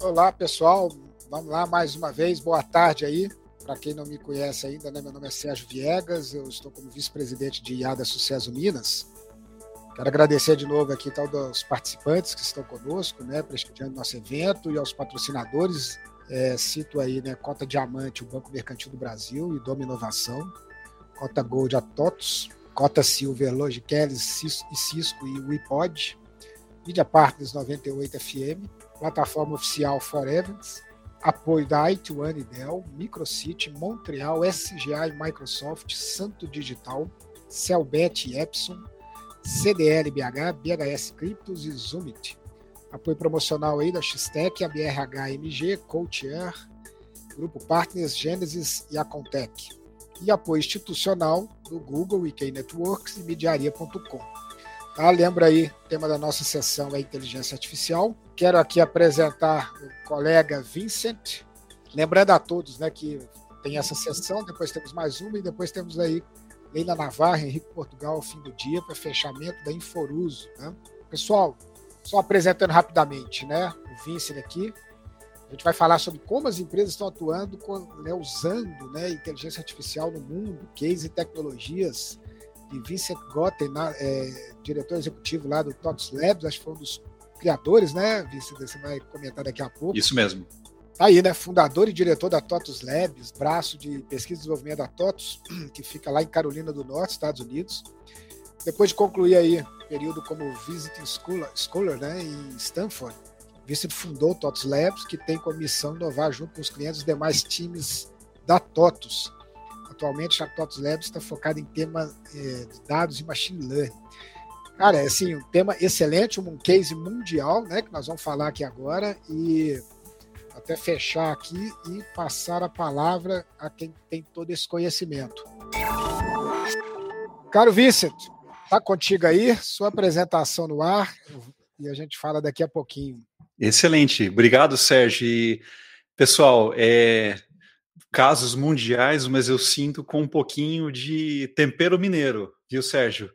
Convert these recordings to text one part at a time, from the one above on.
Olá, pessoal. Vamos lá mais uma vez. Boa tarde aí. Para quem não me conhece ainda, né, meu nome é Sérgio Viegas, eu estou como vice-presidente de IADA Sucesso Minas. Quero agradecer de novo aqui todos os participantes que estão conosco, né, prestigiando nosso evento e aos patrocinadores. É, cito aí, né, Cota Diamante, o Banco Mercantil do Brasil e Doma Inovação, Cota Gold a TOTOS, Cota Silver, Logicales e Cisco e WePod, Media Partners 98 FM, plataforma oficial Forevents, apoio da IT1 e Dell, Microcity, Montreal, SGA e Microsoft, Santo Digital, Celbet e Epson, CDL BH, BHS Cryptos e Zoomit. Apoio promocional aí da Xtec, a BRHMG, Coacher, Grupo Partners, Genesis e a Contec. E apoio institucional do Google, IK Networks e Mediaria.com. Tá? Lembra aí, o tema da nossa sessão é inteligência artificial. Quero aqui apresentar o colega Vincent. Lembrando a todos né, que tem essa sessão, depois temos mais uma e depois temos aí Leila Navarra, Henrique Portugal ao fim do dia para fechamento da Inforuso. Né? Pessoal, só apresentando rapidamente, né? O Vincent aqui. A gente vai falar sobre como as empresas estão atuando, com, né, usando né, inteligência artificial no mundo, case e tecnologias. De Vincent Gotten, é, diretor executivo lá do TOTS Labs, acho que foi um dos criadores, né, Vice? Você vai comentar daqui a pouco. Isso mesmo. Tá aí, né? Fundador e diretor da TOTUS Labs, braço de pesquisa e desenvolvimento da TOTUS, que fica lá em Carolina do Norte, Estados Unidos. Depois de concluir aí período como Visiting Scholar, Scholar né, em Stanford, Vincent fundou o TOTUS Labs, que tem como missão inovar junto com os clientes os demais times da TOTUS. Atualmente, a TOTUS Labs está focada em temas é, de dados e machine learning. Cara, é assim, um tema excelente, um case mundial, né, que nós vamos falar aqui agora, e até fechar aqui e passar a palavra a quem tem todo esse conhecimento. Caro Vicent, tá contigo aí, sua apresentação no ar, e a gente fala daqui a pouquinho. Excelente, obrigado, Sérgio. Pessoal, é, casos mundiais, mas eu sinto com um pouquinho de tempero mineiro, viu, Sérgio?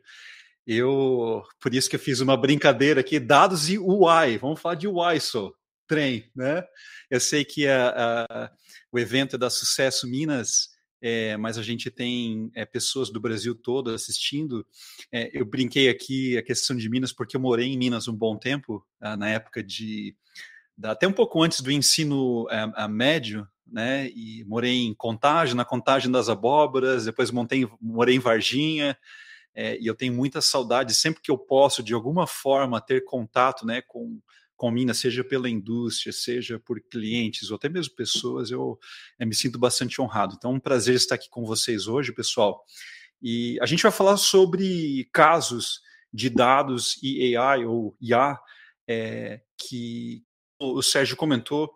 Eu, por isso que eu fiz uma brincadeira aqui, dados e UI, vamos falar de UI só, trem, né? Eu sei que a, a, o evento é da Sucesso Minas, é, mas a gente tem é, pessoas do Brasil todo assistindo. É, eu brinquei aqui a questão de Minas, porque eu morei em Minas um bom tempo, ah, na época de. Até um pouco antes do ensino a, médio, né? E morei em Contagem, na Contagem das Abóboras, depois montei, morei em Varginha é, e eu tenho muita saudade sempre que eu posso de alguma forma ter contato, né, com com Minas, seja pela indústria, seja por clientes ou até mesmo pessoas, eu, eu me sinto bastante honrado. Então, é um prazer estar aqui com vocês hoje, pessoal. E a gente vai falar sobre casos de dados e AI ou IA é, que o Sérgio comentou.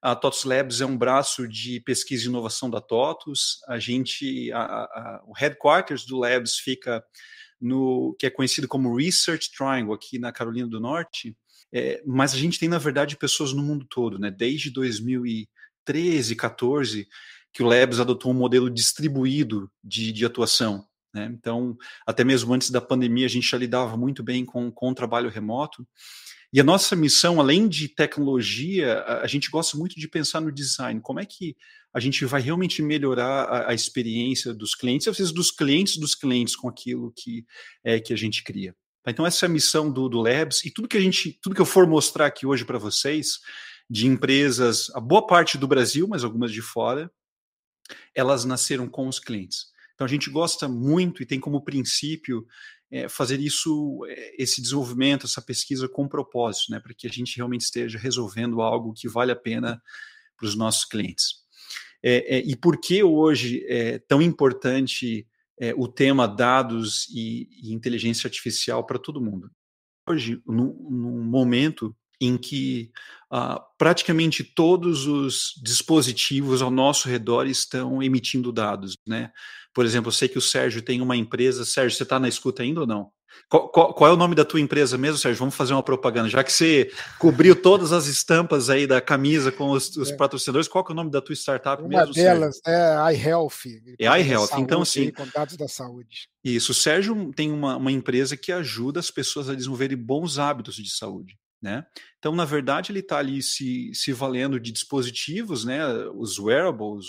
A TOTUS Labs é um braço de pesquisa e inovação da TOTUS. A gente, a, a, o headquarters do Labs fica no que é conhecido como Research Triangle aqui na Carolina do Norte. É, mas a gente tem na verdade pessoas no mundo todo, né? Desde 2013, 14, que o Labs adotou um modelo distribuído de, de atuação. Né? Então, até mesmo antes da pandemia, a gente já lidava muito bem com, com o trabalho remoto. E a nossa missão, além de tecnologia, a, a, gente gosta muito de pensar no design. Como é que a gente vai realmente melhorar a, a experiência dos clientes, às vezes dos clientes dos clientes com aquilo que é que a gente cria. Tá, então essa é a missão do, do Labs e tudo que a gente, tudo que eu for mostrar aqui hoje para vocês de empresas, a boa parte do Brasil, mas algumas de fora, elas nasceram com os clientes. Então a gente gosta muito e tem como princípio é, fazer isso, é, esse desenvolvimento, essa pesquisa com propósito, né, para que a gente realmente esteja resolvendo algo que vale a pena para os nossos clientes. É, é, e por que hoje é tão importante é, o tema dados e, e inteligência artificial para todo mundo? Hoje, num, momento em que uh, praticamente todos os dispositivos ao nosso redor estão emitindo dados, né? Por exemplo, eu sei que o Sérgio tem uma empresa. Sérgio, você está na escuta ainda ou não? Qual, qual, qual, é o nome da tua empresa mesmo, Sérgio? Vamos fazer uma propaganda. Já que você cobriu todas as estampas aí da camisa com os, os é. patrocinadores, qual é o nome da tua startup uma mesmo? Uma delas Sérgio? é iHealth. É iHealth. Então, assim. Com dados da saúde. Isso. O Sérgio tem uma, uma empresa que ajuda as pessoas a desenvolverem bons hábitos de saúde. Né? Então, na verdade, ele está ali se, se valendo de dispositivos, né? os wearables,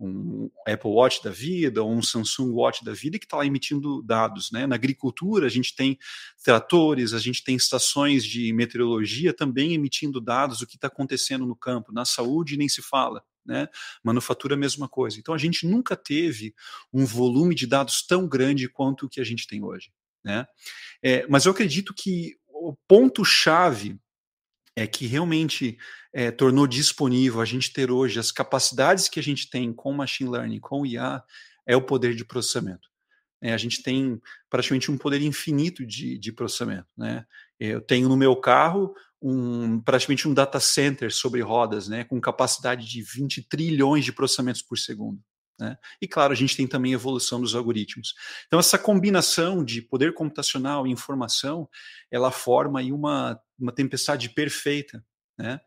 um Apple Watch da vida, um Samsung Watch da vida, que está lá emitindo dados. Né? Na agricultura, a gente tem tratores, a gente tem estações de meteorologia também emitindo dados do que está acontecendo no campo. Na saúde, nem se fala. Né? Manufatura, mesma coisa. Então, a gente nunca teve um volume de dados tão grande quanto o que a gente tem hoje. Né? É, mas eu acredito que o ponto-chave é que realmente é, tornou disponível a gente ter hoje as capacidades que a gente tem com machine learning, com IA, é o poder de processamento. É, a gente tem praticamente um poder infinito de, de processamento. Né? Eu tenho no meu carro um, praticamente um data center sobre rodas, né, com capacidade de 20 trilhões de processamentos por segundo. Né? E claro, a gente tem também evolução dos algoritmos. Então, essa combinação de poder computacional e informação, ela forma aí uma, uma tempestade perfeita. Né?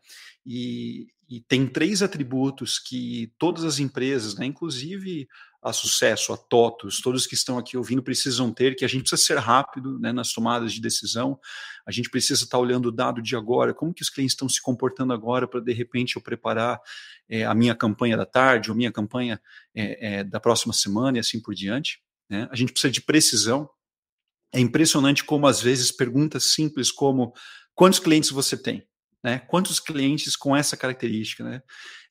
E, e tem três atributos que todas as empresas, né, inclusive a Sucesso, a TOTUS, todos que estão aqui ouvindo precisam ter, que a gente precisa ser rápido né, nas tomadas de decisão, a gente precisa estar olhando o dado de agora, como que os clientes estão se comportando agora para, de repente, eu preparar é, a minha campanha da tarde, ou minha campanha é, é, da próxima semana e assim por diante. Né? A gente precisa de precisão. É impressionante como, às vezes, perguntas simples como quantos clientes você tem? Né? Quantos clientes com essa característica? Né?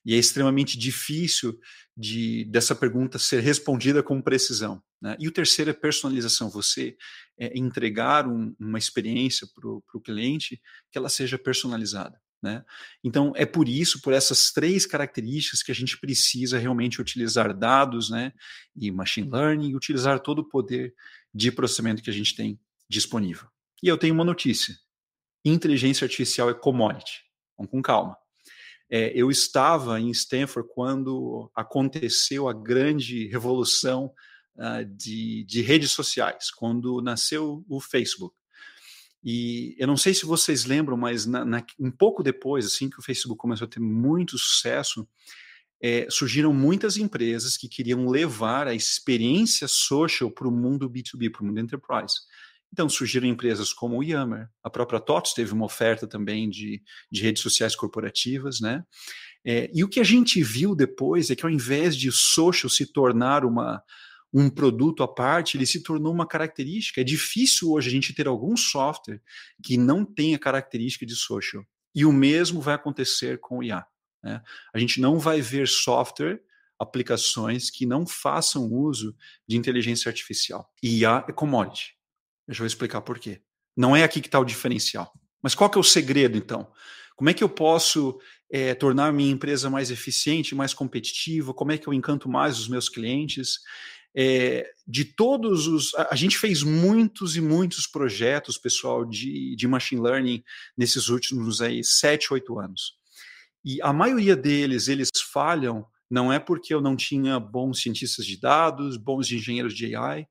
E é extremamente difícil de, dessa pergunta ser respondida com precisão. Né? E o terceiro é personalização, você é, entregar um, uma experiência para o cliente que ela seja personalizada. Né? Então, é por isso, por essas três características, que a gente precisa realmente utilizar dados né, e machine learning, utilizar todo o poder de processamento que a gente tem disponível. E eu tenho uma notícia: inteligência artificial é commodity. Vamos com calma. É, eu estava em Stanford quando aconteceu a grande revolução uh, de, de redes sociais, quando nasceu o Facebook. E eu não sei se vocês lembram, mas na, na, um pouco depois, assim que o Facebook começou a ter muito sucesso, é, surgiram muitas empresas que queriam levar a experiência social para o mundo B2B, para o mundo enterprise. Então surgiram empresas como o Yammer, a própria TOTS teve uma oferta também de, de redes sociais corporativas, né? É, e o que a gente viu depois é que ao invés de social se tornar uma, um produto à parte, ele se tornou uma característica. É difícil hoje a gente ter algum software que não tenha característica de social. E o mesmo vai acontecer com o IA. Né? A gente não vai ver software, aplicações que não façam uso de inteligência artificial. IA é commodity. Eu explicar por quê. Não é aqui que está o diferencial. Mas qual que é o segredo, então? Como é que eu posso é, tornar minha empresa mais eficiente, mais competitiva? Como é que eu encanto mais os meus clientes? É, de todos os. A, gente fez muitos e muitos projetos, pessoal, de, de machine learning nesses últimos aí, sete, oito anos. E a maioria deles, eles falham, não é porque eu não tinha bons cientistas de dados, bons engenheiros de AI,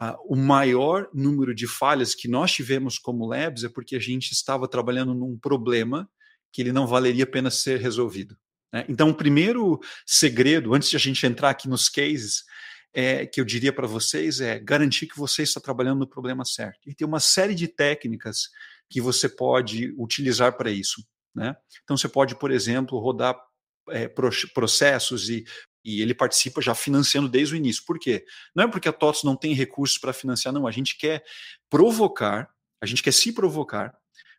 Uh, o maior número de falhas que nós tivemos como labs é porque a gente estava trabalhando num problema que ele não valeria a pena ser resolvido. Né? Então, o primeiro segredo, antes de a gente entrar aqui nos cases, é, que eu diria para vocês é garantir que você está trabalhando no problema certo. E tem uma série de técnicas que você pode utilizar para isso. Né? Então, você pode, por exemplo, rodar é, processos e e ele participa já financiando desde o início. Por quê? Não é porque a TOTS não tem recursos para financiar, não. A gente quer provocar, a gente quer se provocar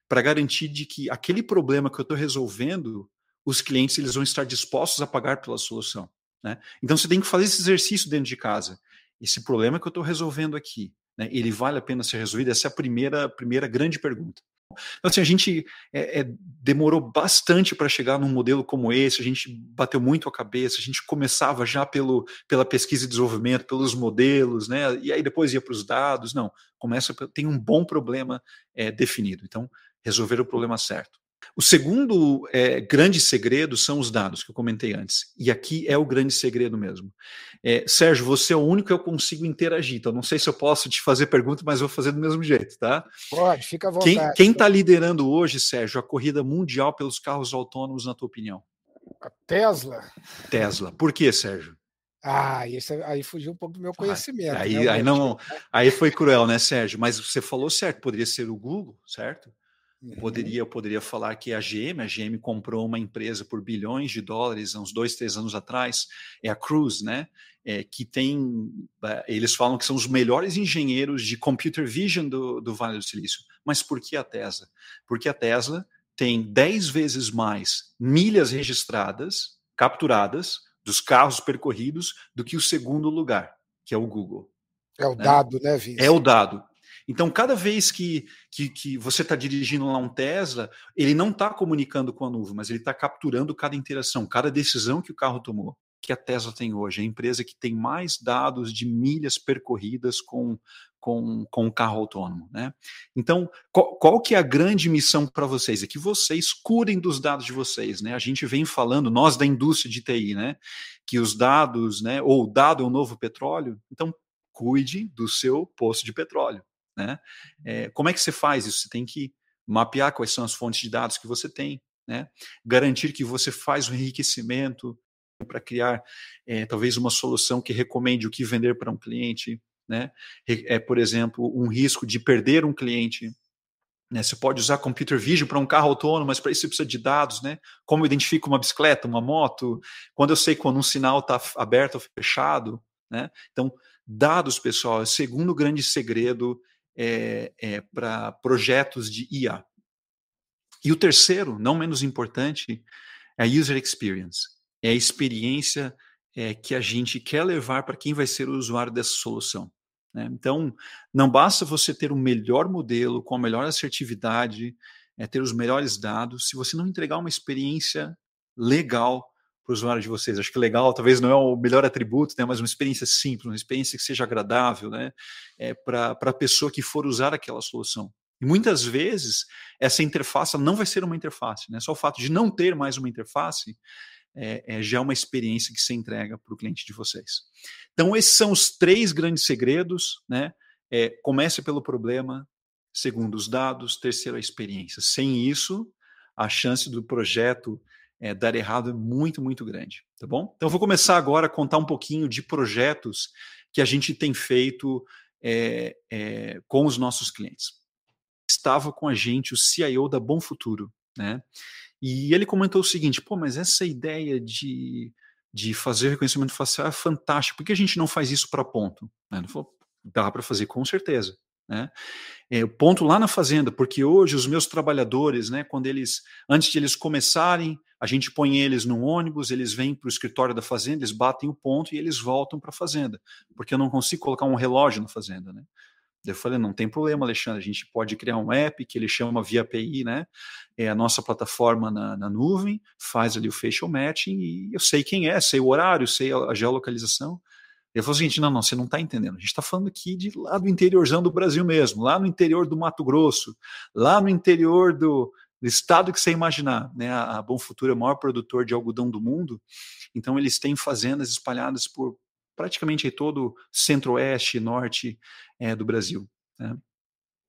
para garantir de que aquele problema que eu estou resolvendo, os clientes eles vão estar dispostos a pagar pela solução. Né? Então você tem que fazer esse exercício dentro de casa. Esse problema que eu estou resolvendo aqui, né, ele vale a pena ser resolvido? Essa é a primeira, primeira grande pergunta. Então, assim, a gente é, é, demorou bastante para chegar num modelo como esse, a gente bateu muito a cabeça, a gente começava já pelo, pela pesquisa e desenvolvimento, pelos modelos, né? E aí depois ia para os dados. Não, começa, tem um bom problema é, definido. Então, resolver o problema certo. O segundo é, grande segredo são os dados que eu comentei antes. E aqui é o grande segredo mesmo. É, Sérgio, você é o único que eu consigo interagir. Então, não sei se eu posso te fazer pergunta, mas vou fazer do mesmo jeito, tá? Pode, fica à vontade. Quem está liderando hoje, Sérgio, a corrida mundial pelos carros autônomos, na tua opinião? A Tesla. Tesla. Por quê, Sérgio? Ah, aí fugiu um pouco do meu conhecimento. Ah, aí, né? aí, não, aí foi cruel, né, Sérgio? Mas você falou certo, poderia ser o Google, certo? Uhum. Poderia, eu poderia falar que a GM, a GM comprou uma empresa por bilhões de dólares há uns dois, três anos atrás, é a Cruise, né? É, que tem, é, eles falam que são os melhores engenheiros de computer vision do, do Vale do Silício. Mas por que a Tesla? Porque a Tesla tem 10 vezes mais milhas registradas, capturadas, dos carros percorridos, do que o segundo lugar, que é o Google. É o né? dado, né, Vince? É o dado. Então, cada vez que, que, que você está dirigindo lá um Tesla, ele não está comunicando com a nuvem, mas ele está capturando cada interação, cada decisão que o carro tomou. Que a Tesla tem hoje, é a empresa que tem mais dados de milhas percorridas com, com, com o carro autônomo. Né? Então, qual, qual que é a grande missão para vocês? É que vocês cuidem dos dados de vocês. Né? A gente vem falando, nós da indústria de TI, né? que os dados, né? ou o dado é o novo petróleo, então cuide do seu poço de petróleo. Né? É, como é que você faz isso? Você tem que mapear quais são as fontes de dados que você tem, né? garantir que você faz o enriquecimento para criar é, talvez uma solução que recomende o que vender para um cliente, né? É, por exemplo, um risco de perder um cliente. Né? Você pode usar computer vision para um carro autônomo, mas para isso você precisa de dados, né? Como eu identifico uma bicicleta, uma moto, quando eu sei quando um sinal está aberto ou fechado, né? Então, dados, pessoal, é o segundo grande segredo é, é, para projetos de IA. E o terceiro, não menos importante, é a user experience. É a experiência é, que a gente quer levar para quem vai ser o usuário dessa solução. Né? Então, não basta você ter o melhor modelo, com a melhor assertividade, é, ter os melhores dados, se você não entregar uma experiência legal para o usuário de vocês. Acho que legal, talvez não é o melhor atributo, né, mas uma experiência simples, uma experiência que seja agradável né, é, para a pessoa que for usar aquela solução. E muitas vezes essa interface não vai ser uma interface, né? Só o fato de não ter mais uma interface é, é, já é uma experiência que se entrega para o cliente de vocês. Então, esses são os três grandes segredos, né? É, comece pelo problema, segundo os dados, terceiro a experiência. Sem isso, a chance do projeto é, dar errado é muito, muito grande, tá bom? Então, eu vou começar agora a contar um pouquinho de projetos que a gente tem feito é, é, com os nossos clientes. Estava com a gente o CIO da Bom Futuro, né? E ele comentou o seguinte: pô, mas essa ideia de, de fazer reconhecimento facial é fantástica, por que a gente não faz isso para ponto? Né? Ele falou, dá para fazer com certeza. Né? É, o ponto lá na fazenda, porque hoje os meus trabalhadores, né, quando eles, antes de eles começarem, a gente põe eles num ônibus, eles vêm para o escritório da fazenda, eles batem o ponto e eles voltam para a fazenda, porque eu não consigo colocar um relógio na fazenda, né? Eu falei, não tem problema, Alexandre, a gente pode criar um app que ele chama via API, né? É a nossa plataforma na, na nuvem, faz ali o facial matching e eu sei quem é, sei o horário, sei a, a geolocalização. Ele falou o seguinte: não, não, você não está entendendo. A gente está falando aqui de lá do interiorzão do Brasil mesmo, lá no interior do Mato Grosso, lá no interior do, do estado que você imaginar. Né? A, a Bom Futuro é o maior produtor de algodão do mundo, então eles têm fazendas espalhadas por praticamente todo centro-oeste e norte é, do Brasil. Né?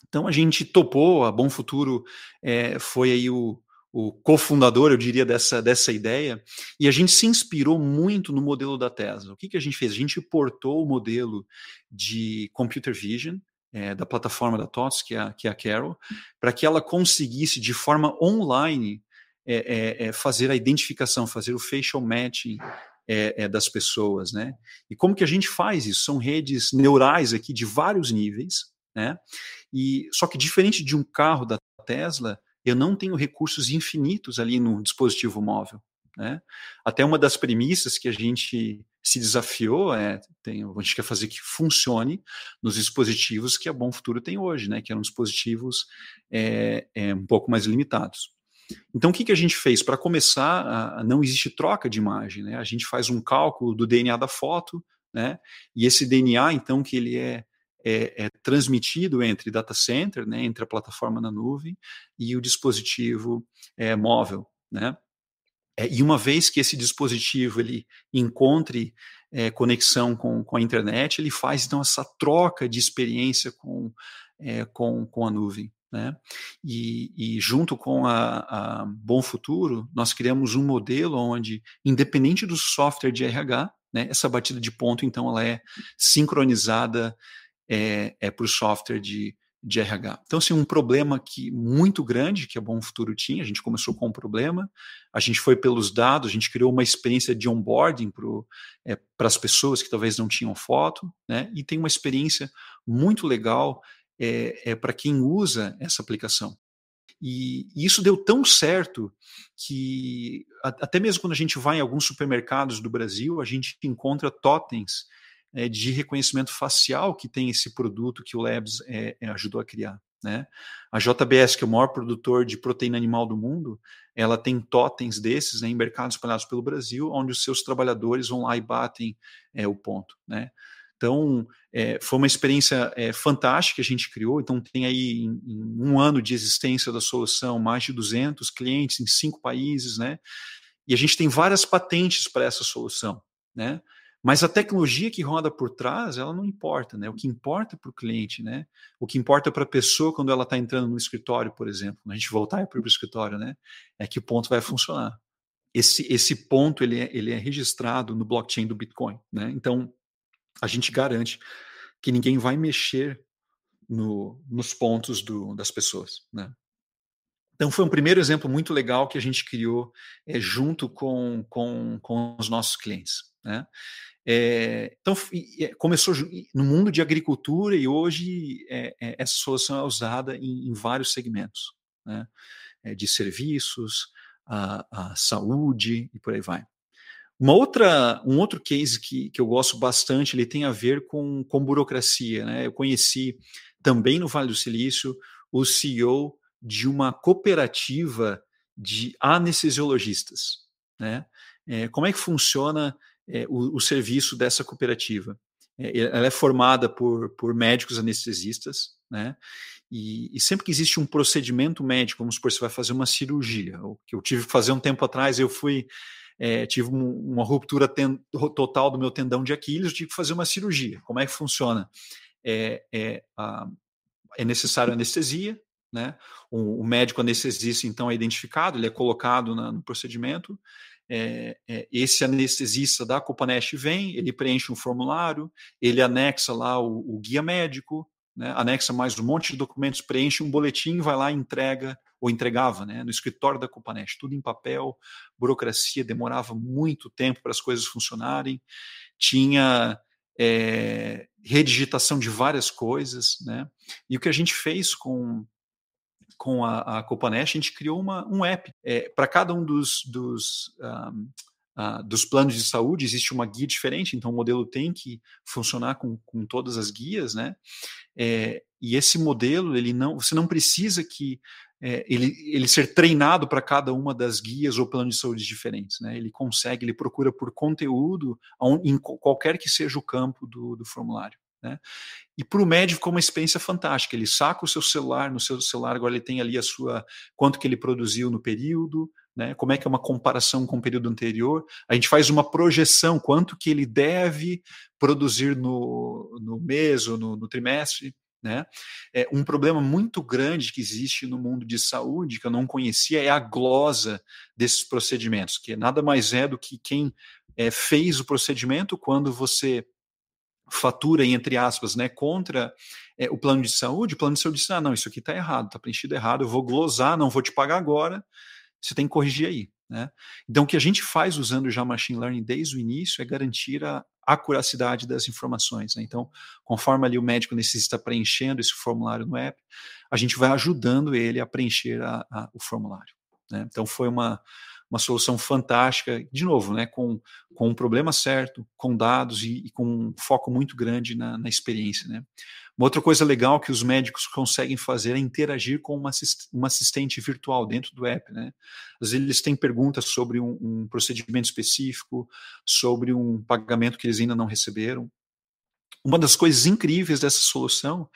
Então a gente topou, a Bom Futuro é, foi aí o, o cofundador, eu diria, dessa, dessa ideia, e a gente se inspirou muito no modelo da Tesla. O que, que a gente fez? A gente portou o modelo de computer vision é, da plataforma da TOTS, que é a, que é a Carol, para que ela conseguisse, de forma online, é, é, fazer a identificação, fazer o facial matching das pessoas, né? E como que a gente faz isso? São redes neurais aqui de vários níveis, né? E só que diferente de um carro da Tesla, eu não tenho recursos infinitos ali no dispositivo móvel. Né? Até uma das premissas que a gente se desafiou é tem, a gente quer fazer que funcione nos dispositivos que a Bom Futuro tem hoje, né? que eram dispositivos é, é, um pouco mais limitados. Então, o que, que a gente fez? Para começar, a, não existe troca de imagem. Né? A gente faz um cálculo do DNA da foto, né? e esse DNA, então, que ele é é, é, transmitido entre data center, né, entre a plataforma na nuvem e o dispositivo é, móvel, né? É, e uma vez que esse dispositivo ele encontre é, conexão com, com a internet, ele faz então essa troca de experiência com, é, com, com a nuvem. Né? E, e, junto com a, a, Bom Futuro, nós criamos um modelo onde, independente do software de RH, né, essa batida de ponto, então, ela é sincronizada é, é para o software de, de RH. Então, assim, um problema que muito grande que a Bom Futuro tinha, a gente começou com um problema, a gente foi pelos dados, a gente criou uma experiência de onboarding para é, as pessoas que talvez não tinham foto, né, e tem uma experiência muito legal é, é para quem usa essa aplicação. E, e, isso deu tão certo que até mesmo quando a gente vai em alguns supermercados do Brasil, a gente encontra totens é, de reconhecimento facial que tem esse produto que o Labs é, ajudou a criar. Né? A JBS, que é o maior produtor de proteína animal do mundo, ela tem totens desses né, em mercados espalhados pelo Brasil, onde os seus trabalhadores vão lá e batem é, o ponto. Né? Então, é, foi uma experiência é, fantástica que a gente criou. Então, tem aí, em, em, um ano de existência da solução, mais de 200 clientes em cinco países, né? E a gente tem várias patentes para essa solução, né? Mas a tecnologia que roda por trás, ela não importa, né? O que importa para o cliente, né? O que importa para a pessoa quando ela está entrando no escritório, por exemplo, quando a gente voltar para o escritório, né? É que o ponto vai funcionar. Esse, esse ponto ele é, ele é registrado no blockchain do Bitcoin, né? Então, a gente garante que ninguém vai mexer no, nos pontos do, das pessoas. Né? Então, foi um primeiro exemplo muito legal que a gente criou é, junto com, com, com os nossos clientes. Né? É, então, começou no mundo de agricultura e hoje é, é, essa solução é usada em, em vários segmentos, né? de serviços, a, a, saúde e por aí vai. Uma outra, um outro case que, que eu gosto bastante, ele tem a ver com, com burocracia. Né? Eu conheci também no Vale do Silício o CEO de uma cooperativa de anestesiologistas. Né? É, como é que funciona é, o, o, serviço dessa cooperativa? É, ela é formada por, por médicos anestesistas, né? E, e, sempre que existe um procedimento médico, vamos supor, você vai fazer uma cirurgia, o que eu tive que fazer um tempo atrás, eu fui é, tive um, uma ruptura ten, total do meu tendão de Aquiles, tive que fazer uma cirurgia. Como é que funciona? É, é, a, é necessário anestesia, né? O, o, médico anestesista, então, é identificado, ele é colocado na, no procedimento. É, é, esse anestesista da Copanest vem, ele preenche um formulário, ele anexa lá o, o guia médico, né? anexa mais um monte de documentos, preenche um boletim, vai lá e entrega ou entregava, né, no escritório da Copanest, tudo em papel, burocracia, demorava muito tempo para as coisas funcionarem, tinha é, redigitação de várias coisas, né, e o que a gente fez com com a, a Copanest, a gente criou uma, um app é, para cada um dos, dos um, Uh, dos planos de saúde, existe uma guia diferente, então o modelo tem que funcionar com, com todas as guias, né? É, e esse modelo, ele não, você não precisa que é, ele, ele ser treinado para cada uma das guias ou planos de saúde diferentes. Né? Ele consegue, ele procura por conteúdo em qualquer que seja o campo do, do formulário. Né? E para o médico ficou uma experiência fantástica. Ele saca o seu celular, no seu celular agora ele tem ali a sua quanto que ele produziu no período, né? Como é que é uma comparação com o período anterior? A gente faz uma projeção quanto que ele deve produzir no, no mês ou no, no trimestre. Né? É, um problema muito grande que existe no mundo de saúde, que eu não conhecia, é a glosa desses procedimentos, que nada mais é do que quem é, fez o procedimento quando você fatura, entre aspas, né, contra é, o plano de saúde, o plano de saúde diz, ah, não, isso aqui está errado, está preenchido errado, eu vou glosar, não vou te pagar agora, você tem que corrigir aí. Né? Então, o que a gente faz usando já machine learning desde o início é garantir a acuracidade das informações. Né? Então, conforme ali o médico necessita preenchendo esse formulário no app, a gente vai ajudando ele a preencher a, a, o formulário. Né? Então, foi uma, uma solução fantástica, de novo, né, com, com um problema certo, com dados e, e com um foco muito grande na, na experiência. Né? Uma outra coisa legal que os médicos conseguem fazer é interagir com uma, uma assistente virtual dentro do app. Né? Às vezes eles têm perguntas sobre um, um procedimento específico, sobre um pagamento que eles ainda não receberam. Uma das coisas incríveis dessa solução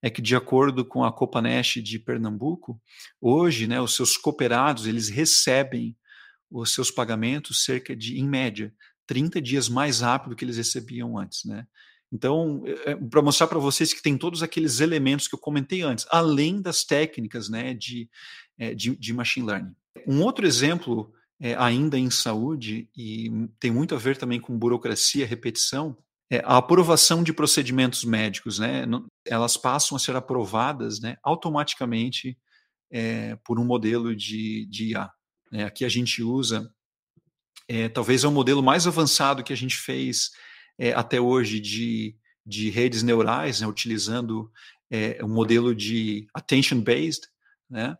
é que, de acordo com a Copanesh de Pernambuco, hoje, né, os seus cooperados eles recebem os seus pagamentos cerca de, em média, 30 dias mais rápido que eles recebiam antes, né? Então, é, é para mostrar para vocês que tem todos aqueles elementos que eu comentei antes, além das técnicas né, de, é, de, de machine learning. Um outro exemplo, é, ainda em saúde, e tem muito a ver também com burocracia, repetição, é a aprovação de procedimentos médicos. Né, elas passam a ser aprovadas né, automaticamente é, por um modelo de, de IA. Né. Aqui a gente usa, é, talvez é o modelo mais avançado que a gente fez é, até hoje de, de redes neurais, né, utilizando é, um modelo de attention-based. Né?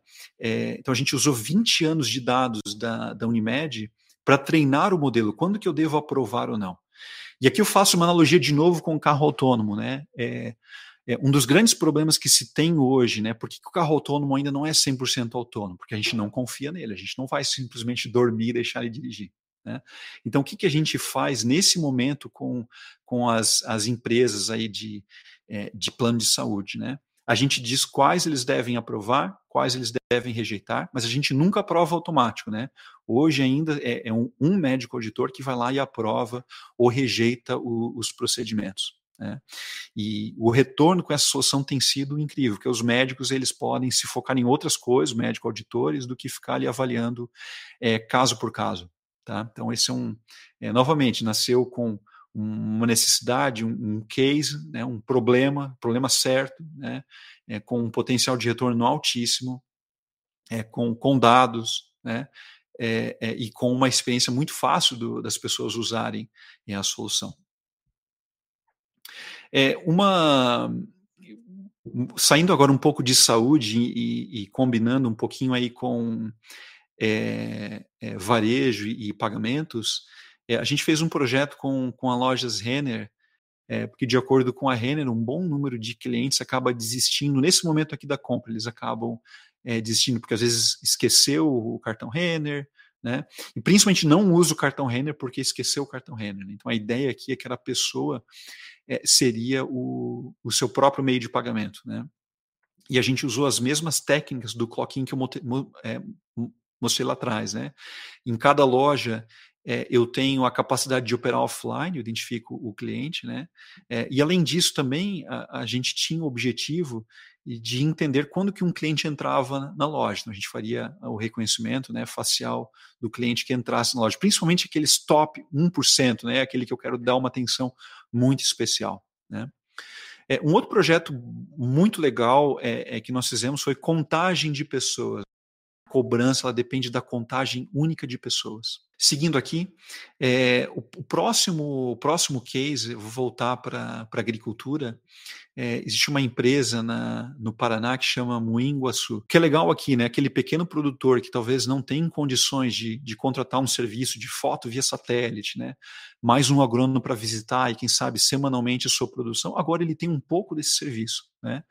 Então, a gente usou 20 anos de dados da, da Unimed para treinar o modelo, quando que eu devo aprovar ou não. E aqui eu faço uma analogia de novo com o carro autônomo. Né? É, é um dos grandes problemas que se tem hoje, né? Por que, o carro autônomo ainda não é 100% autônomo? Porque a gente não confia nele, a gente não vai simplesmente dormir e deixar ele dirigir. Né? Então, o que, que a gente faz nesse momento com, com as, as empresas aí de, é, de plano de saúde? Né? A gente diz quais eles devem aprovar, quais eles devem rejeitar, mas a gente nunca aprova automático. Né? Hoje ainda é, é um, um, médico auditor que vai lá e aprova ou rejeita o, os procedimentos. Né? E o retorno com essa solução tem sido incrível, porque os médicos eles podem se focar em outras coisas, médico auditores, do que ficar ali avaliando é, caso por caso. Tá? Então, esse é um, é, novamente, nasceu com uma necessidade, um, um case, né, um problema, problema certo, né, é, com um potencial de retorno altíssimo, é, com, com dados, né, é, é e com uma experiência muito fácil do, das pessoas usarem é, a solução. É, uma saindo agora um pouco de saúde e, e combinando um pouquinho aí com é, é, varejo e, pagamentos, é, a gente fez um projeto com, com a lojas Renner, porque de acordo com a Renner, um bom número de clientes acaba desistindo, nesse momento aqui da compra, eles acabam desistindo, porque às vezes esqueceu o cartão Renner, né? E principalmente não usa o cartão Renner porque esqueceu o cartão Renner. Né? Então a ideia aqui é que a pessoa é, seria o, o seu próprio meio de pagamento, né? E a gente usou as mesmas técnicas do clocking que eu é, mostrei lá atrás. Né? Em cada loja, é, eu tenho a capacidade de operar offline, eu identifico o cliente, né? É, e além disso também a, a, gente tinha o objetivo de entender quando que um cliente entrava na loja. Então, a gente faria o reconhecimento né, facial do cliente que entrasse na loja, principalmente aqueles top 1%, né, aquele que eu quero dar uma atenção muito especial. Né? É, um outro projeto muito legal é, é que nós fizemos foi contagem de pessoas cobrança ela depende da contagem única de pessoas. Seguindo aqui, é, o, o, próximo, o próximo case, eu vou voltar para a agricultura. É, existe uma empresa na, no Paraná que chama Moinguaçu, que é legal aqui, né? Aquele pequeno produtor que talvez não tem condições de, de contratar um serviço de foto via satélite, né? Mais um agrônomo para visitar e, quem sabe, semanalmente a sua produção. Agora ele tem um pouco desse serviço, né?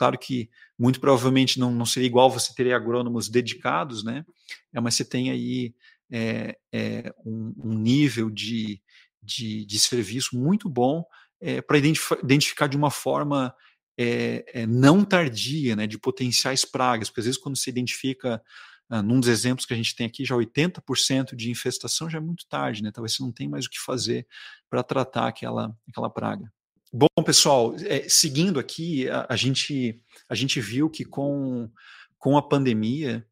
Claro que muito provavelmente não, não seria igual você ter agrônomos dedicados, né? É, mas você tem aí é, é, um, um, nível de, de, de, serviço muito bom é, para identif identificar de uma forma não tardia, né, de potenciais pragas, porque às vezes quando se identifica, ah, num dos exemplos que a gente tem aqui, já 80% de infestação já é muito tarde, né, talvez você não tenha mais o que fazer para tratar aquela, aquela praga. Bom, pessoal, é, seguindo aqui, a, a, gente, a gente viu que com, com a pandemia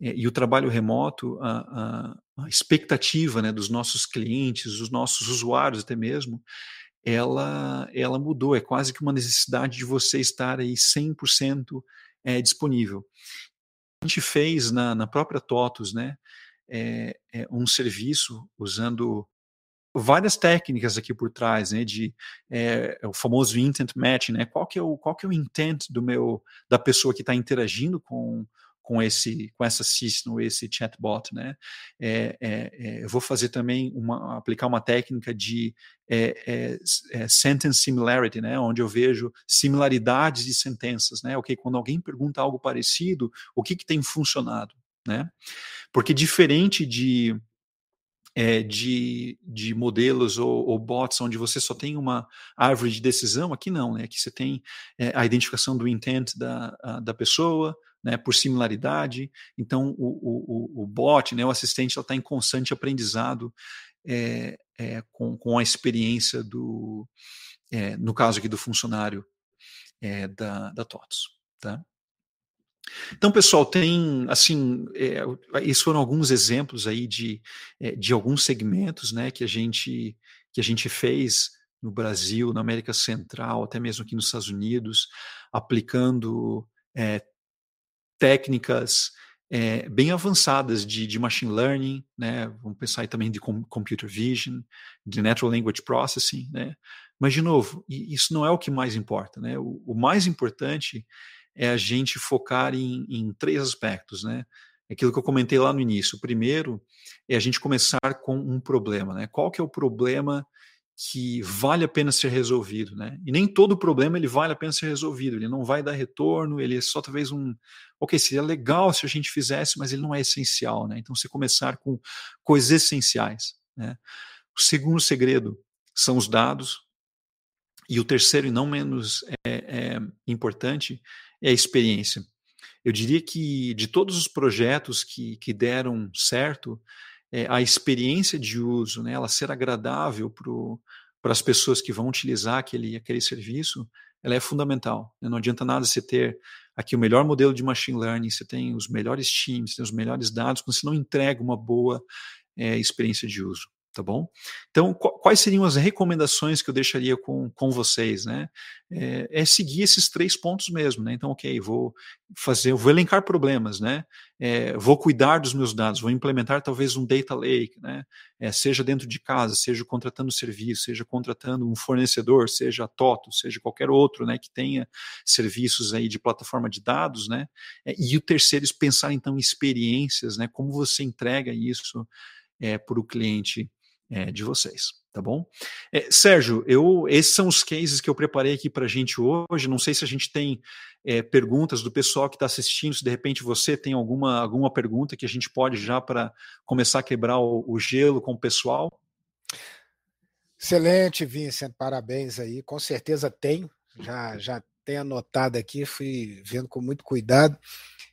é, e o trabalho remoto, a, a, a, expectativa né, dos nossos clientes, dos nossos usuários até mesmo, ela, ela mudou. É quase que uma necessidade de você estar aí 100% é, disponível. A gente fez na, na própria TOTUS né, é, é um serviço usando várias técnicas aqui por trás, né, de é, o famoso intent matching, né, qual que é o qual que é o intent do meu da pessoa que está interagindo com com esse com essa system, esse chatbot, né, é, é, eu vou fazer também uma aplicar uma técnica de sentence similarity, né, onde eu vejo similaridades de sentenças, né, ok, quando alguém pergunta algo parecido, o que que tem funcionado, né, porque diferente de é, de, de modelos ou, ou, bots onde você só tem uma árvore de decisão, aqui não, né? Aqui você tem é, a identificação do intent da, a, da pessoa, né, por similaridade. Então, o, o, o bot, né, o assistente, está em constante aprendizado é, com, com a experiência do, no caso aqui do funcionário da, da TOTS. Tá? Então, pessoal, tem assim, é, esses foram alguns exemplos aí de, é, de alguns segmentos, né, que a gente que a gente fez no Brasil, na América Central, até mesmo aqui nos Estados Unidos, aplicando é, técnicas é, bem avançadas de, de, machine learning, né? Vamos pensar aí também de com, computer vision, de natural language processing, né? Mas de novo, isso não é o que mais importa, né? O, o mais importante é a gente focar em, em três aspectos, né? Aquilo que eu comentei lá no início. O primeiro é a gente começar com um problema, né? Qual que é o problema que vale a pena ser resolvido, né? E nem todo problema ele vale a pena ser resolvido. Ele não vai dar retorno. Ele é só talvez um, ok, seria legal se a gente fizesse, mas ele não é essencial, né? Então você começar com coisas essenciais, né? O segundo segredo são os dados. E o terceiro, e não menos é, é importante, é a experiência. Eu diria que de todos os projetos que, que deram certo, é, a experiência de uso, né, ela ser agradável para as pessoas que vão utilizar aquele, aquele serviço, ela é fundamental. Né? Não adianta nada você ter aqui o melhor modelo de machine learning, você tem os melhores times, tem os melhores dados, quando você não entrega uma boa é, experiência de uso tá bom? Então, quais seriam as recomendações que eu deixaria com, com vocês, né? É, é, seguir esses três pontos mesmo, né? Então, ok, vou fazer, vou elencar problemas, né? É, vou cuidar dos meus dados, vou implementar talvez um data lake, né? É, seja dentro de casa, seja contratando serviço, seja contratando um fornecedor, seja a Toto, seja qualquer outro, né? Que tenha serviços aí de plataforma de dados, né? É, e o terceiro, é pensar então em experiências, né? Como você entrega isso é, para o cliente é, de vocês, tá bom? É, Sérgio, eu, esses são os cases que eu preparei aqui para a gente hoje. Não sei se a gente tem é, perguntas do pessoal que está assistindo, se de repente você tem alguma, alguma pergunta que a gente pode já para começar a quebrar o, o gelo com o pessoal. Excelente, Vincent, parabéns aí. Com certeza tem, já, já tenho anotado aqui, fui vendo com muito cuidado.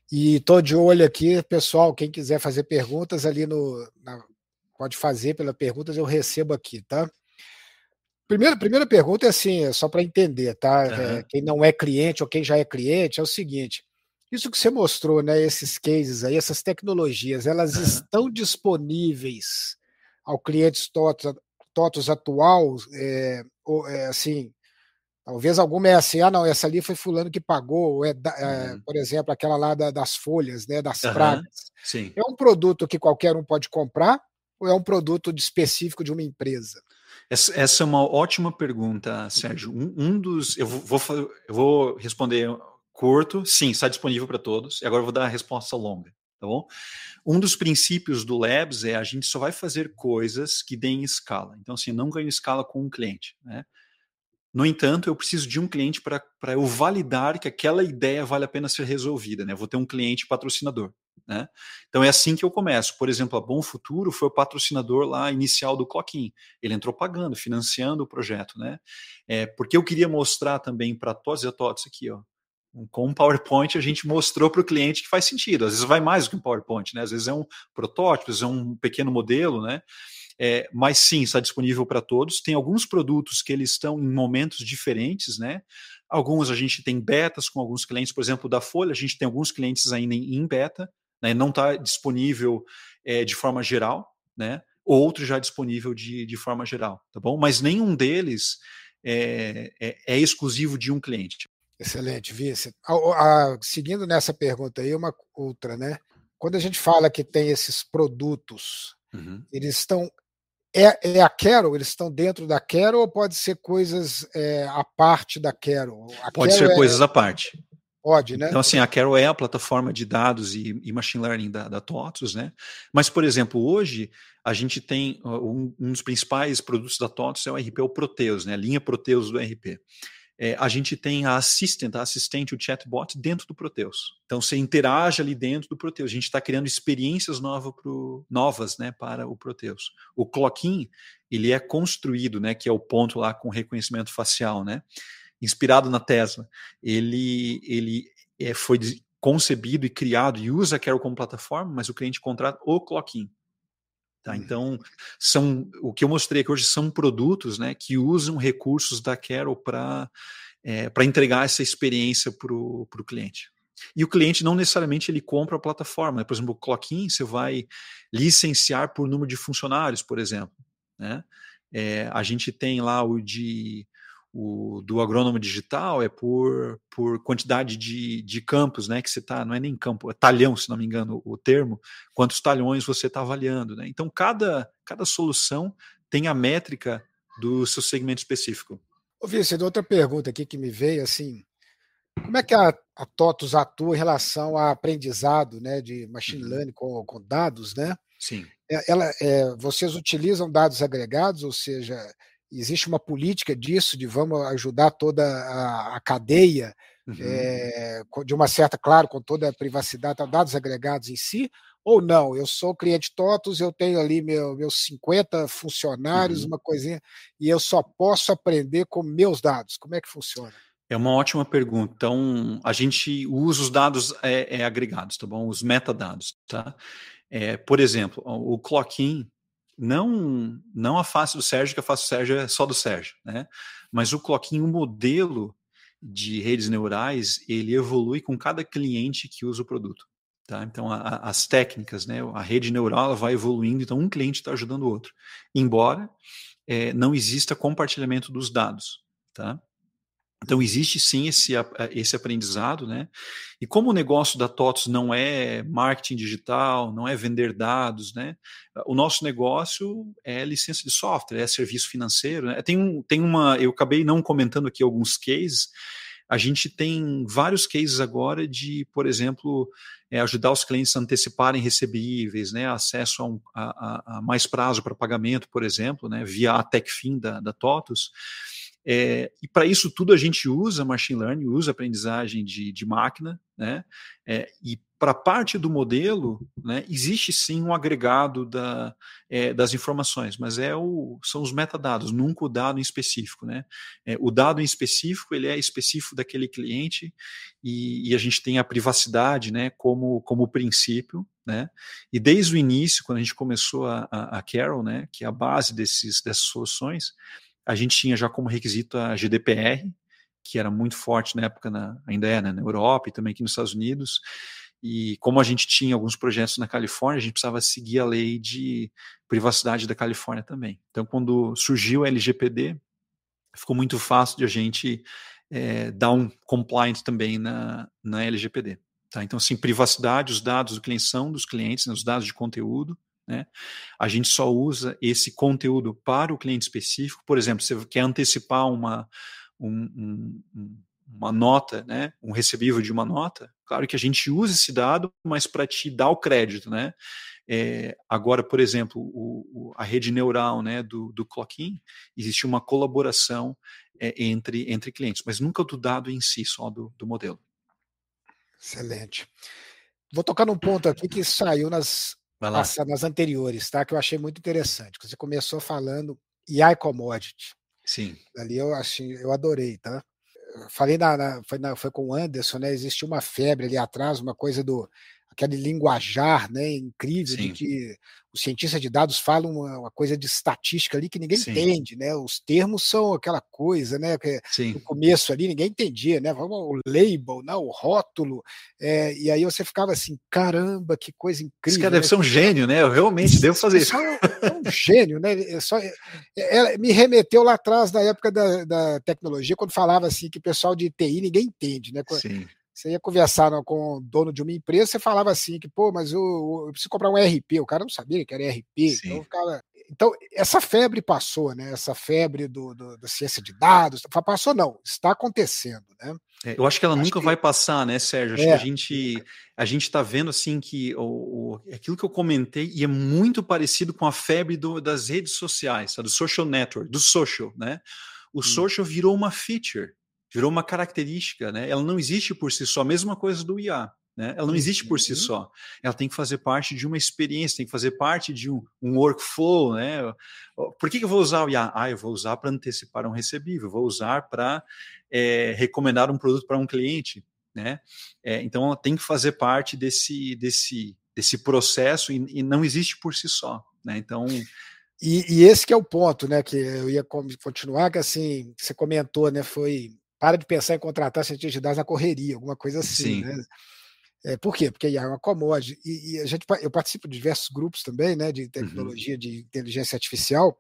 E estou de olho aqui, pessoal. Quem quiser fazer perguntas ali no, na, pode fazer pela perguntas, eu recebo aqui, tá? Primeira, primeira pergunta é assim, é só para entender, tá? Uhum. É, quem não é cliente ou quem já é cliente, é o seguinte: isso que você mostrou, né? Esses cases aí, essas tecnologias, elas uhum. estão disponíveis ao cliente TOTOS, TOTOS atual, é, ou, é, assim, talvez alguma é assim, ah, não, essa ali foi fulano que pagou, é, é uhum. por exemplo, aquela lá da, das folhas, né? Das pragas. Sim. É um produto que qualquer um pode comprar ou é um produto específico de uma empresa? Essa, essa é uma ótima pergunta, Sérgio. Um, um dos. Eu vou, eu vou responder curto, sim, está disponível para todos, e agora eu vou dar a resposta longa, tá bom? Um dos princípios do Labs é a gente só vai fazer coisas que deem escala. Então, assim, não ganho escala com um cliente, né? No entanto, eu preciso de um cliente para eu validar que aquela ideia vale a pena ser resolvida. Né? Eu vou ter um cliente patrocinador. Né? Então é assim que eu começo. Por exemplo, a Bom Futuro foi o patrocinador lá inicial do Cloquin. Ele entrou pagando, financiando o projeto. Né? É, porque eu queria mostrar também para todos e a todos aqui, ó, com um PowerPoint a gente mostrou para o cliente que faz sentido. Às vezes vai mais do que um PowerPoint, né? às vezes é um protótipo, às vezes é um pequeno modelo, né? É, mas sim, está disponível para todos. Tem alguns produtos que eles estão em momentos diferentes, né? Alguns a gente tem betas com alguns clientes, por exemplo, da Folha, a gente tem alguns clientes ainda em beta, né? não está disponível é, de forma geral, né? Outro já disponível de, de forma geral, tá bom? Mas nenhum deles é, é, é exclusivo de um cliente. Excelente, Vice. seguindo nessa pergunta aí, uma outra, né? Quando a gente fala que tem esses produtos, uhum. eles estão é, é a Carol? Eles estão dentro da Carol ou pode ser coisas é, à parte da Carol? A pode Carol ser é... coisas à parte. Pode, né? Então, assim, a Carol é a plataforma de dados e, e machine learning da, da TOTUS, né? Mas, por exemplo, hoje a gente tem um, um dos principais produtos da TOTUS é o RP, o Proteus, né? A linha Proteus do RP. é, a gente tem a assistant, a assistente, o chatbot dentro do Proteus. Então você interage ali dentro do Proteus. A gente está criando experiências pro, novas né, para o Proteus. O Clockin, ele é construído, né, que é o ponto lá com reconhecimento facial, né, inspirado na Tesla. Ele, ele é, foi concebido e criado e usa a Carol como plataforma, mas o cliente contrata o Clockin. Tá? Uhum. Então, são o que eu mostrei aqui hoje são produtos né, que usam recursos da Carol para é, entregar essa experiência para o cliente. E o cliente não necessariamente ele compra a plataforma. Por exemplo, o Clockin você vai licenciar por número de funcionários, por exemplo. Né? É, a gente tem lá o de o do agrônomo digital é por, por quantidade de, de campos, né? Que você está, não é nem campo, é talhão, se não me engano o termo, quantos talhões você está avaliando, né? Então, cada, cada solução tem a métrica do seu segmento específico. Ô, Vicente, outra pergunta aqui que me veio, assim, como é que a, a TOTUS atua em relação a aprendizado né, de machine uhum. learning com, com dados, né? Sim. É, ela, é, vocês utilizam dados agregados, ou seja, existe uma política disso, de vamos ajudar toda a, a cadeia, uhum. é, de uma certa, claro, com toda a privacidade, dados agregados em si, ou não? Eu sou cliente TOTUS, eu tenho ali meu, meus 50 funcionários, uhum. uma coisinha, e eu só posso aprender com meus dados. Como é que funciona? É uma ótima pergunta. Então, a gente usa os dados é, é, agregados, tá bom? Os metadados, tá? É, por exemplo, o Clockin, não não a face do Sérgio, que a face do Sérgio é só do Sérgio, né? Mas o Clockin, o modelo de redes neurais, ele evolui com cada cliente que usa o produto. Tá? Então, a, a, as técnicas, né? a rede neural vai evoluindo, então um cliente está ajudando o outro. Embora é, não exista compartilhamento dos dados. Tá? Então existe sim esse, esse aprendizado, né? E como o negócio da TOTOS não é marketing digital, não é vender dados, né? O nosso negócio é licença de software, é serviço financeiro. Né? Tem, um, tem uma, eu acabei não comentando aqui alguns cases. A gente tem vários cases agora de, por exemplo, é, ajudar os clientes a anteciparem recebíveis, né? Acesso a, um, a, a mais prazo para pagamento, por exemplo, né? Via a TechFin da, da TOTOS. É, e para isso tudo a gente usa machine learning, usa aprendizagem de, de máquina, né? É, e para parte do modelo, né, existe sim um agregado da, é, das informações, mas é o, são os metadados, nunca o dado em específico. Né? É, o dado em específico ele é específico daquele cliente e, e, a gente tem a privacidade né, como, como princípio. Né? E desde o início, quando a gente começou a, a, a Carol, né, que é a base desses, dessas soluções, a gente tinha já como requisito a GDPR, que era muito forte na época, na, ainda é né, na Europa e também aqui nos Estados Unidos. E como a gente tinha alguns projetos na Califórnia, a gente precisava seguir a lei de privacidade da Califórnia também. Então, quando surgiu o LGPD, ficou muito fácil de a gente é, dar um compliance também na, na LGPD. Tá? Então, assim, privacidade, os dados do cliente são dos clientes, né, os dados de conteúdo, né? A gente só usa esse conteúdo para o cliente específico. Por exemplo, você quer antecipar uma, um, um, uma nota, né? um recebível de uma nota, claro que a gente usa esse dado, mas para te dar o crédito. Né? É, agora, por exemplo, o, o, a rede neural né, do, do Clockin, existe uma colaboração é, entre, entre clientes, mas nunca do dado em si, só do, do modelo. Excelente. Vou tocar num ponto aqui que saiu nas nas anteriores, tá? Que eu achei muito interessante. Você começou falando AI commodity. Sim. Ali eu achei, eu adorei, tá? Eu falei na, na, foi, na, foi com o Anderson, né? Existe uma febre ali atrás, uma coisa do aquele linguajar, né? Incrível Sim. de que os cientistas de dados falam uma, uma, coisa de estatística ali que ninguém Sim. entende, né? Os termos são aquela coisa, né? Que Sim. no começo ali ninguém entendia, né? O label, né? o rótulo, é, e aí você ficava assim, caramba, que coisa incrível. Esse cara né? deve ser um gênio, né? Eu realmente devo fazer isso. É, é um gênio, né? É só, é, é, me remeteu lá atrás, na época da, da tecnologia, quando falava assim que o pessoal de TI ninguém entende, né? Sim. Você ia conversar com o dono de uma empresa, você falava assim que, pô, mas eu, eu preciso comprar um RP. O cara não sabia que era RP. Sim. Então, ficava... então, essa febre passou, né? Essa febre do, do, da ciência de dados. Passou, não, está acontecendo, né? É, eu acho que ela acho nunca que... vai passar, né, Sérgio? Acho é. que a gente a gente está vendo assim que o, o, aquilo que eu comentei e é muito parecido com a febre do, das redes sociais, do social network, do social, né? O hum. social virou uma feature virou uma característica, né? Ela não existe por si só, mesma coisa do IA. Né? Ela não existe por si uhum. só. Ela tem que fazer parte de uma experiência, tem que fazer parte de um, um workflow. Né? Por que, que eu vou usar o IA? Ah, eu vou usar para antecipar um recebível, vou usar para é, recomendar um produto para um cliente. Né? É, então, ela tem que fazer parte desse, desse, desse processo e, e não existe por si só. Né? Então. E, e, esse que é o ponto, né? Que eu ia continuar, que assim, você comentou, né? Foi para de pensar em contratar cientistas de dados na correria, alguma coisa assim, Sim. né? É, por quê? Porque IA é uma commodity. E, e, a gente, eu participo de diversos grupos também, né, de uhum. tecnologia, uhum. de inteligência artificial,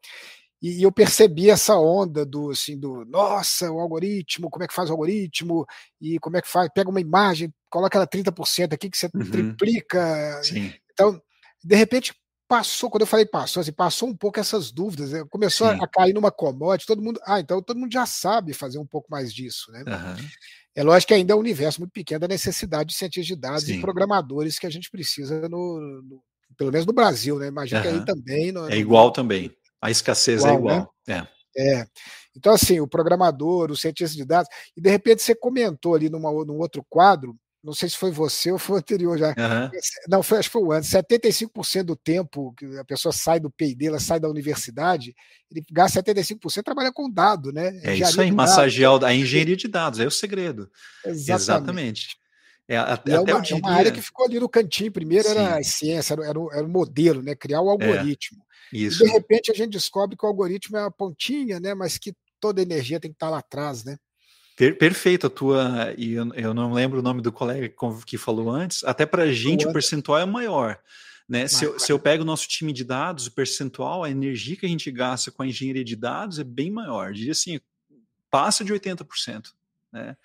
e, e, eu percebi essa onda do, assim, do, nossa, o algoritmo, como é que faz o algoritmo, e como é que faz, pega uma imagem, coloca ela 30% aqui, que você uhum. triplica. Sim. Então, de repente, passou, quando eu falei passou, assim, passou um pouco essas dúvidas, né, começou Sim. a cair numa commodity, todo mundo, ah, então todo mundo já sabe fazer um pouco mais disso, né? Uhum. É lógico que ainda é um universo muito pequeno da necessidade de cientistas de dados Sim. e programadores que a gente precisa no, no, pelo menos no Brasil, né? Imagino uhum. que aí também. No, é igual também. A escassez igual, é igual. Né? É. é. Então, assim, o programador, o cientista de dados, e de repente você comentou ali numa, num outro quadro não sei se foi você ou foi o anterior já. Uhum. Não, foi, acho que foi o antes. 75% do tempo que a pessoa sai do PID, ela sai da universidade, ele gasta 75% trabalha com dado, né? É isso aí, massagear a engenharia de dados, é o segredo. Exatamente. Exatamente. É, até, é, uma, diria... é, uma, área que ficou ali no cantinho. Primeiro Sim. era a ciência, era, o, era o modelo, né? Criar o é, algoritmo. É, isso. E de repente a gente descobre que o algoritmo é uma pontinha, né? Mas que toda a energia tem que estar lá atrás, né? Per, perfeito a tua. E eu, eu, não lembro o nome do colega que falou antes. Até para a gente o percentual é maior. Né? Se, eu, se eu pego o nosso time de dados, o percentual, a energia que a gente gasta com a engenharia de dados é bem maior. Eu diria assim, passa de 80%. Né?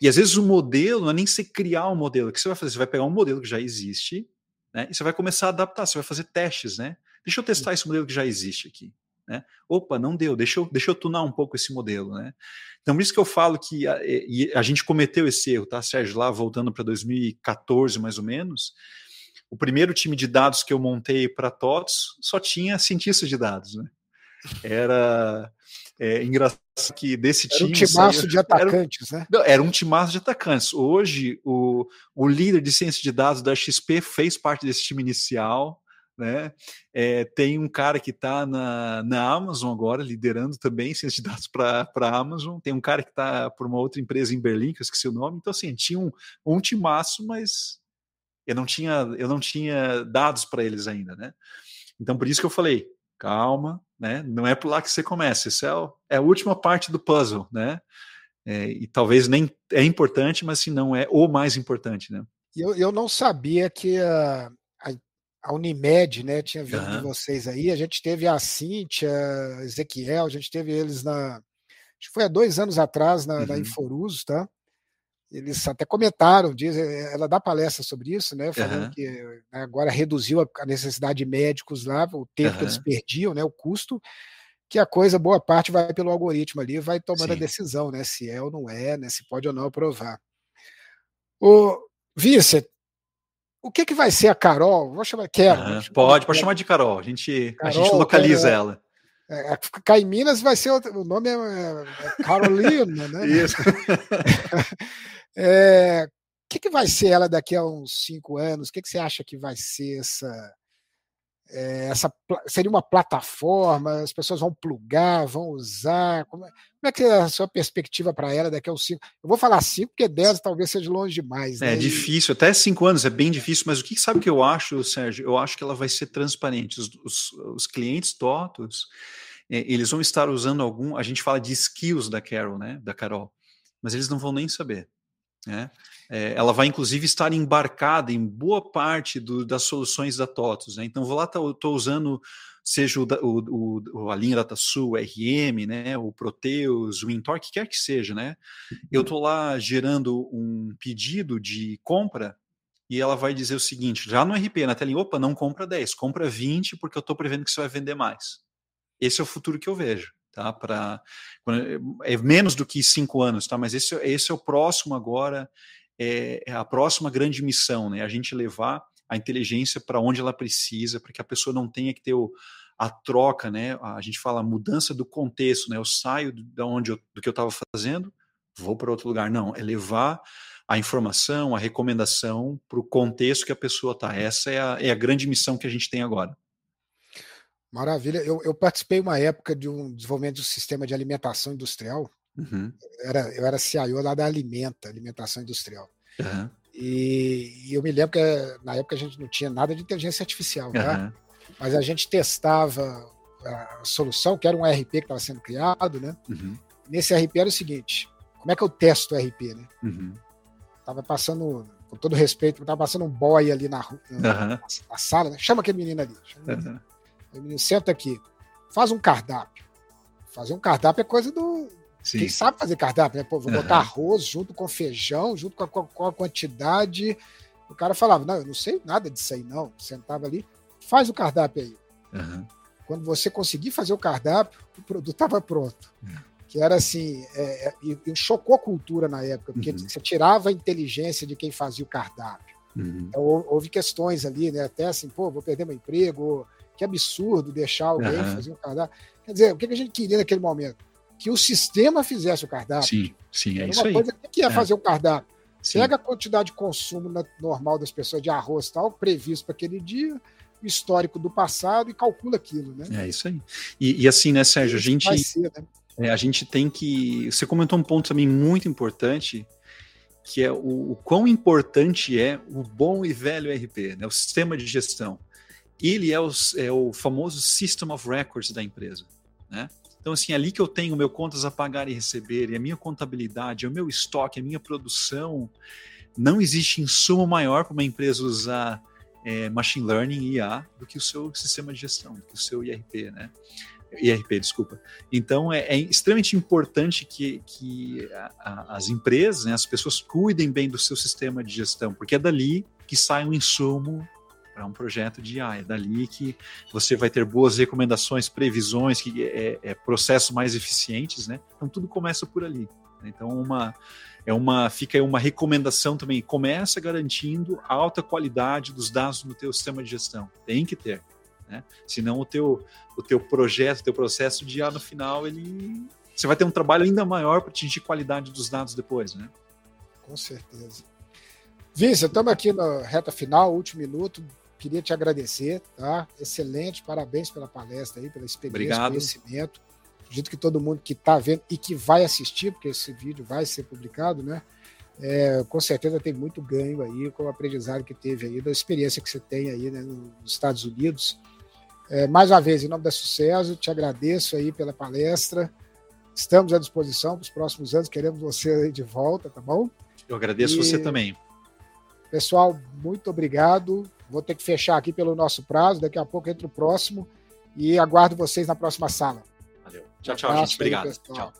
E às vezes o modelo não é nem você criar um modelo. O que você vai fazer? Você vai pegar um modelo que já existe né? e você vai começar a adaptar, você vai fazer testes. Né? Deixa eu testar esse modelo que já existe aqui. Né? Opa, não deu, deixa eu, deixa eu tunar um pouco esse modelo. Né? Então, por isso que eu falo que a, a gente cometeu esse erro, tá, Sérgio? Lá voltando para 2014, mais ou menos, o primeiro time de dados que eu montei para TOTS só tinha cientistas de dados. Né? Era é, engraçado que desse era time. Era um timaço de atacantes, era, né? Não, era um timaço de atacantes. Hoje, o, o líder de ciência de dados da XP fez parte desse time inicial né? É, tem um cara que está na, na Amazon agora, liderando também ciência de dados para a Amazon. Tem um cara que está por uma outra empresa em Berlim, que eu esqueci o nome. Então, assim, tinha um, um timaço, mas eu não tinha, eu não tinha dados para eles ainda, né? Então, por isso que eu falei, calma, né? Não é por lá que você começa. Isso é, é a última parte do puzzle, né? É, e talvez nem é importante, mas se não é o mais importante, né? Eu, eu não sabia que a, a Unimed, né? Tinha vindo uhum. de vocês aí. A gente teve a Cíntia, Ezequiel, a gente teve eles na. Acho que foi há dois anos atrás na, uhum. na Inforuso, tá? Eles até comentaram, diz, eh, ela dá palestra sobre isso, né? Falando uhum. que né, agora reduziu a necessidade de médicos lá, o tempo que eles perdiam, né? O custo, que a coisa, boa parte vai pelo algoritmo ali, vai tomando Sim. a decisão, né? Se é ou não é, né? Se pode ou não aprovar. O Vice, o que, que vai ser a Carol? Vou chamar Carol. Uhum, pode, pode chamar de Carol. A gente, Carol, a gente localiza é, ela. É, cá em Minas vai ser o nome é, é Carolina, né? Isso. é, o que, que vai ser ela daqui a uns cinco anos? O que, que você acha que vai ser essa é, essa seria uma plataforma, as pessoas vão plugar, vão usar. Como é, como é que é a sua perspectiva para ela daqui a uns cinco? Eu vou falar cinco, porque dez talvez seja longe demais. É né? É difícil, até cinco anos é bem difícil, mas o que sabe que eu acho, Sérgio? Eu acho que ela vai ser transparente. Os, os, os clientes TOTOS, é, eles vão estar usando algum. A gente fala de skills da Carol, né? Da Carol, mas eles não vão nem saber. Né? É, ela vai inclusive estar embarcada em boa parte do, das soluções da TOTOS. Né? Então, vou lá, estou usando, seja o, o, o, a linha DataSul, o RM, né? o Proteus, o Intor, que quer que seja. Né? Eu estou lá gerando um pedido de compra e ela vai dizer o seguinte, já no RP, na telinha, opa, não compra 10, compra 20 porque eu estou prevendo que você vai vender mais. Esse é o futuro que eu vejo tá? Para é menos do que cinco anos, tá? Mas esse, esse é o próximo agora, é, é a próxima grande missão, né? A gente levar a inteligência para onde ela precisa, para que a pessoa não tenha que ter o, a troca, né? A gente fala a mudança do contexto, né? Eu saio da onde eu, do que eu estava fazendo vou para outro lugar. Não, é levar a informação, a recomendação para o contexto que a pessoa está. Essa é a, é a grande missão que a gente tem agora. Maravilha. Eu, eu, participei uma época de um desenvolvimento de um sistema de alimentação industrial. Uhum. Eu, era, eu era CIO lá da Alimenta, Alimentação Industrial. Uhum. E, e, eu me lembro que na época a gente não tinha nada de inteligência artificial, uhum. tá? mas a gente testava a solução, que era um RP que estava sendo criado, né? Uhum. Nesse RP era o seguinte: como é que eu testo o RP, né? Uhum. Tava passando, com todo respeito, tava passando um boy ali na, na, uhum. na sala, né? Chama aquele menino ali. Chama Aí o menino senta aqui, faz um cardápio. Fazer um cardápio é coisa do. Sim. Quem sabe fazer cardápio, né? Pô, vou botar arroz junto com feijão, junto com a, com a quantidade. O cara falava: Não, eu não sei nada disso aí, não. Sentava ali, faz o cardápio aí. Uhum. Quando você conseguir fazer o cardápio, o produto estava pronto. Uhum. Que era assim, é, é, e, e, chocou a cultura na época, porque uhum. você tirava a inteligência de quem fazia o cardápio. Uhum. Então, houve questões ali, né? Até assim, pô, vou perder meu emprego, que absurdo deixar alguém uhum. fazer um cardápio. Quer dizer, o que a gente queria naquele momento? Que o sistema fizesse o cardápio. Sim, sim, é Era isso uma aí. coisa que ia é. fazer o cardápio. Sim. Pega a quantidade de consumo normal das pessoas de arroz tal, previsto para aquele dia, o histórico do passado e calcula aquilo, né? É isso aí. E, e assim, né, Sérgio, a gente, ser, né? é, a gente tem que. Você comentou um ponto também muito importante, que é o, o quão importante é o bom e velho RP, né, o sistema de gestão ele é o, é o famoso System of Records da empresa, né? Então, assim, é ali que eu tenho meu contas a pagar e receber, e a minha contabilidade, o meu estoque, a minha produção. Não existe insumo maior para uma empresa usar é, machine learning e IA do que o seu sistema de gestão, do que o seu IRP, né? IRP, desculpa. Então, é, é extremamente importante que, que a, a, as empresas, né, as pessoas cuidem bem do seu sistema de gestão, porque é dali que sai um insumo para um projeto de IA. É dali que você vai ter boas recomendações, previsões, que é, é, processos mais eficientes, né? Então tudo começa por ali. Né? Então uma é uma fica aí uma recomendação também. Começa garantindo alta qualidade dos dados no teu sistema de gestão. Tem que ter, né? Senão o teu o teu projeto, o teu processo de IA no final ele você vai ter um trabalho ainda maior para atingir qualidade dos dados depois, né? Com certeza. Vincent, estamos aqui na reta final, último minuto queria te agradecer, tá? Excelente, parabéns pela palestra aí, pela experiência, Obrigado. conhecimento. Acredito que todo mundo que está vendo e que vai assistir, porque esse vídeo vai ser publicado, né? É, com certeza tem muito ganho aí com o aprendizado que teve aí, da experiência que você tem aí né, nos Estados Unidos. É, mais uma vez, em nome da Sucesso, te agradeço aí pela palestra. Estamos à disposição para os próximos anos, queremos você aí de volta, tá bom? Eu agradeço e, você também. Pessoal, muito obrigado. Vou ter que fechar aqui pelo nosso prazo. Daqui a pouco entra o próximo. E aguardo vocês na próxima sala. Valeu. Tchau, tchau, um gente. Obrigado. Aí, tchau.